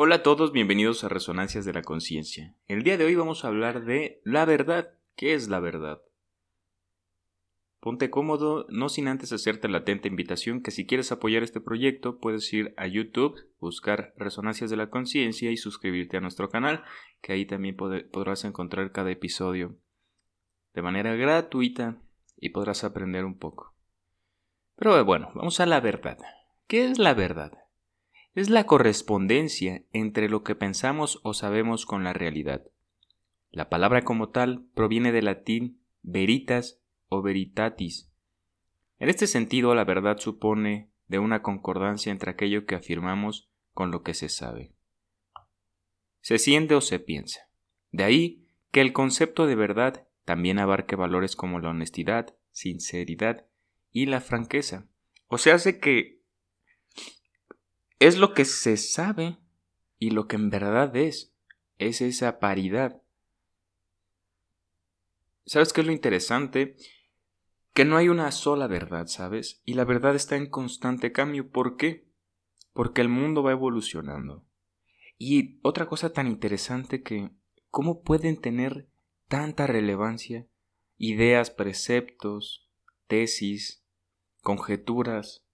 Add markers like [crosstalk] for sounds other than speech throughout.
Hola a todos, bienvenidos a Resonancias de la Conciencia. El día de hoy vamos a hablar de la verdad. ¿Qué es la verdad? Ponte cómodo, no sin antes hacerte la atenta invitación que si quieres apoyar este proyecto puedes ir a YouTube, buscar Resonancias de la Conciencia y suscribirte a nuestro canal, que ahí también podrás encontrar cada episodio de manera gratuita y podrás aprender un poco. Pero bueno, vamos a la verdad. ¿Qué es la verdad? Es la correspondencia entre lo que pensamos o sabemos con la realidad. La palabra como tal proviene del latín veritas o veritatis. En este sentido, la verdad supone de una concordancia entre aquello que afirmamos con lo que se sabe. Se siente o se piensa. De ahí que el concepto de verdad también abarque valores como la honestidad, sinceridad y la franqueza. O sea, hace que es lo que se sabe y lo que en verdad es. Es esa paridad. ¿Sabes qué es lo interesante? Que no hay una sola verdad, ¿sabes? Y la verdad está en constante cambio. ¿Por qué? Porque el mundo va evolucionando. Y otra cosa tan interesante que, ¿cómo pueden tener tanta relevancia ideas, preceptos, tesis, conjeturas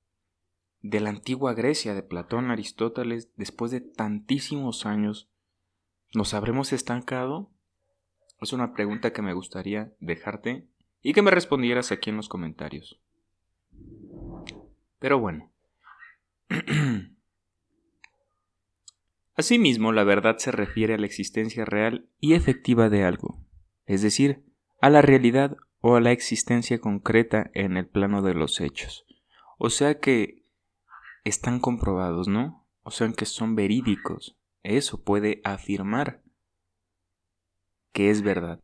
de la antigua Grecia de Platón, Aristóteles, después de tantísimos años, ¿nos habremos estancado? Es una pregunta que me gustaría dejarte y que me respondieras aquí en los comentarios. Pero bueno. [clears throat] Asimismo, la verdad se refiere a la existencia real y efectiva de algo, es decir, a la realidad o a la existencia concreta en el plano de los hechos. O sea que están comprobados, ¿no? O sea que son verídicos. Eso puede afirmar que es verdad.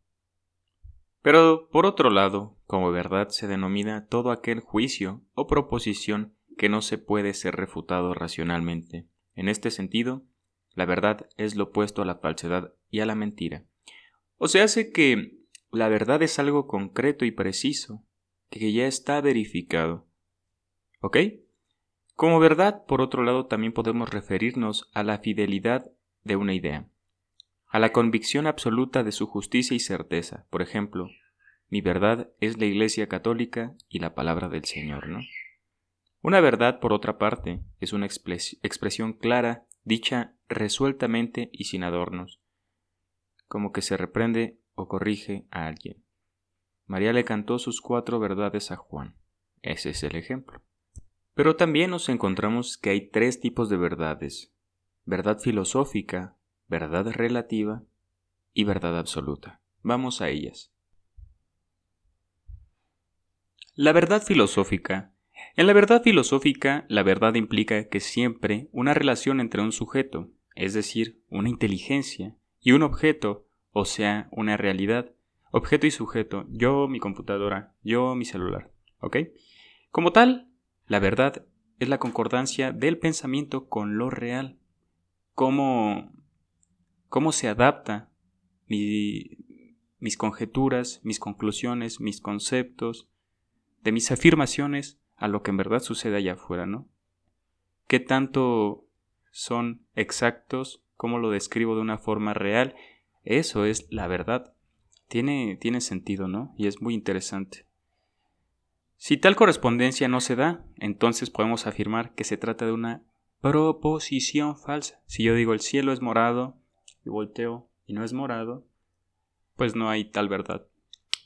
Pero, por otro lado, como verdad se denomina todo aquel juicio o proposición que no se puede ser refutado racionalmente. En este sentido, la verdad es lo opuesto a la falsedad y a la mentira. O se hace que la verdad es algo concreto y preciso, que ya está verificado. ¿Ok? Como verdad, por otro lado, también podemos referirnos a la fidelidad de una idea, a la convicción absoluta de su justicia y certeza. Por ejemplo, mi verdad es la Iglesia Católica y la palabra del Señor, ¿no? Una verdad, por otra parte, es una expresión clara, dicha resueltamente y sin adornos, como que se reprende o corrige a alguien. María le cantó sus cuatro verdades a Juan. Ese es el ejemplo. Pero también nos encontramos que hay tres tipos de verdades. Verdad filosófica, verdad relativa y verdad absoluta. Vamos a ellas. La verdad filosófica. En la verdad filosófica, la verdad implica que siempre una relación entre un sujeto, es decir, una inteligencia, y un objeto, o sea, una realidad, objeto y sujeto, yo mi computadora, yo mi celular, ¿ok? Como tal, la verdad es la concordancia del pensamiento con lo real, cómo, cómo se adapta mis conjeturas, mis conclusiones, mis conceptos, de mis afirmaciones a lo que en verdad sucede allá afuera, ¿no? ¿Qué tanto son exactos cómo lo describo de una forma real, eso es la verdad. Tiene, tiene sentido, ¿no? Y es muy interesante. Si tal correspondencia no se da, entonces podemos afirmar que se trata de una proposición falsa. Si yo digo el cielo es morado y volteo y no es morado, pues no hay tal verdad.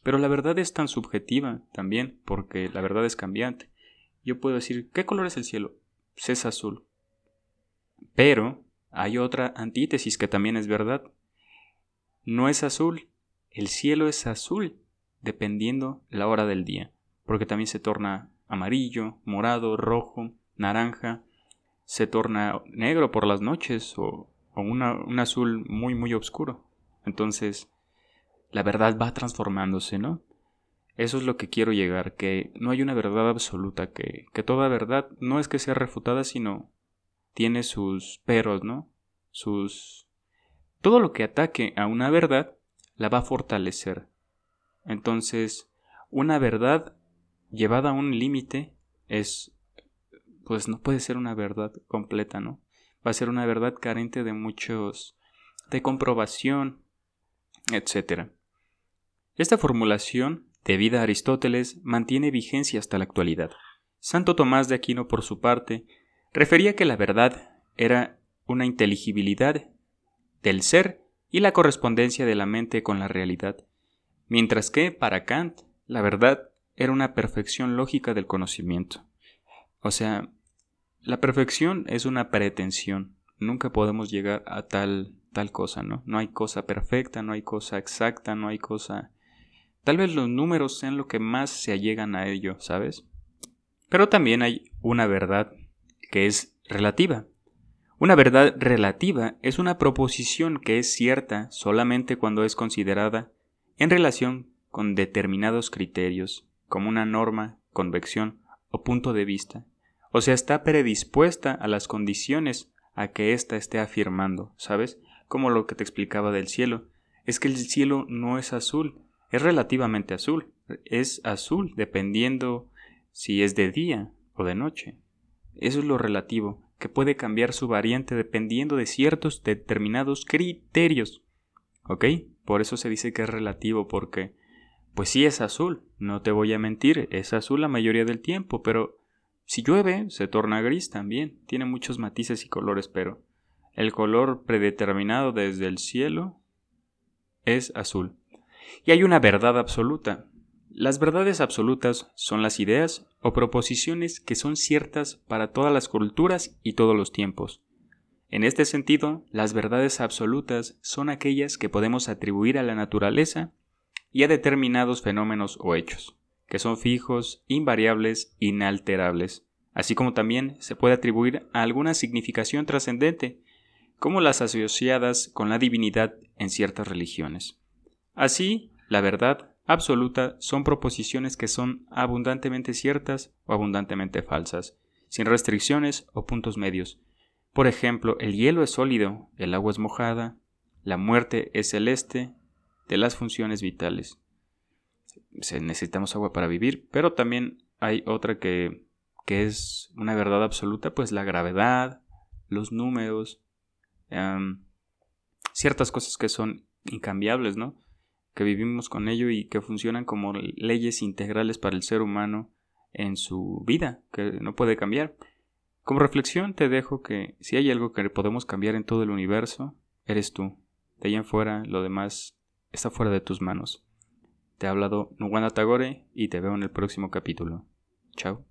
Pero la verdad es tan subjetiva también, porque la verdad es cambiante. Yo puedo decir, ¿qué color es el cielo? Pues es azul. Pero hay otra antítesis que también es verdad. No es azul, el cielo es azul, dependiendo la hora del día, porque también se torna amarillo, morado, rojo, naranja, se torna negro por las noches o, un azul muy muy oscuro. Entonces, la verdad va transformándose, ¿no? Eso es lo que quiero llegar, que no hay una verdad absoluta, que, que toda verdad no es que sea refutada, sino tiene sus peros, ¿no? Sus... Todo lo que ataque a una verdad la va a fortalecer. Entonces, una verdad llevada a un límite es... pues no puede ser una verdad completa, ¿no? va a ser una verdad carente de muchos de comprobación, etc. Esta formulación, debida a Aristóteles, mantiene vigencia hasta la actualidad. Santo Tomás de Aquino, por su parte, refería que la verdad era una inteligibilidad del ser y la correspondencia de la mente con la realidad, mientras que, para Kant, la verdad era una perfección lógica del conocimiento. O sea, la perfección es una pretensión. Nunca podemos llegar a tal tal cosa, ¿no? No hay cosa perfecta, no hay cosa exacta, no hay cosa... Tal vez los números sean lo que más se allegan a ello, ¿sabes? Pero también hay una verdad que es relativa. Una verdad relativa es una proposición que es cierta solamente cuando es considerada en relación con determinados criterios, como una norma, convección o punto de vista, o sea, está predispuesta a las condiciones a que ésta esté afirmando, ¿sabes? Como lo que te explicaba del cielo. Es que el cielo no es azul, es relativamente azul. Es azul dependiendo si es de día o de noche. Eso es lo relativo, que puede cambiar su variante dependiendo de ciertos determinados criterios. ¿Ok? Por eso se dice que es relativo, porque, pues sí es azul, no te voy a mentir, es azul la mayoría del tiempo, pero si llueve, se torna gris también. Tiene muchos matices y colores, pero el color predeterminado desde el cielo es azul. Y hay una verdad absoluta. Las verdades absolutas son las ideas o proposiciones que son ciertas para todas las culturas y todos los tiempos. En este sentido, las verdades absolutas son aquellas que podemos atribuir a la naturaleza y a determinados fenómenos o hechos que son fijos, invariables, inalterables, así como también se puede atribuir a alguna significación trascendente, como las asociadas con la divinidad en ciertas religiones. Así, la verdad absoluta son proposiciones que son abundantemente ciertas o abundantemente falsas, sin restricciones o puntos medios. Por ejemplo, el hielo es sólido, el agua es mojada, la muerte es celeste, de las funciones vitales necesitamos agua para vivir, pero también hay otra que, que es una verdad absoluta, pues la gravedad, los números, em, ciertas cosas que son incambiables, ¿no? Que vivimos con ello y que funcionan como leyes integrales para el ser humano en su vida, que no puede cambiar. Como reflexión te dejo que si hay algo que podemos cambiar en todo el universo, eres tú. De ahí en fuera, lo demás está fuera de tus manos. Te ha hablado Nuwana Tagore y te veo en el próximo capítulo. Chao.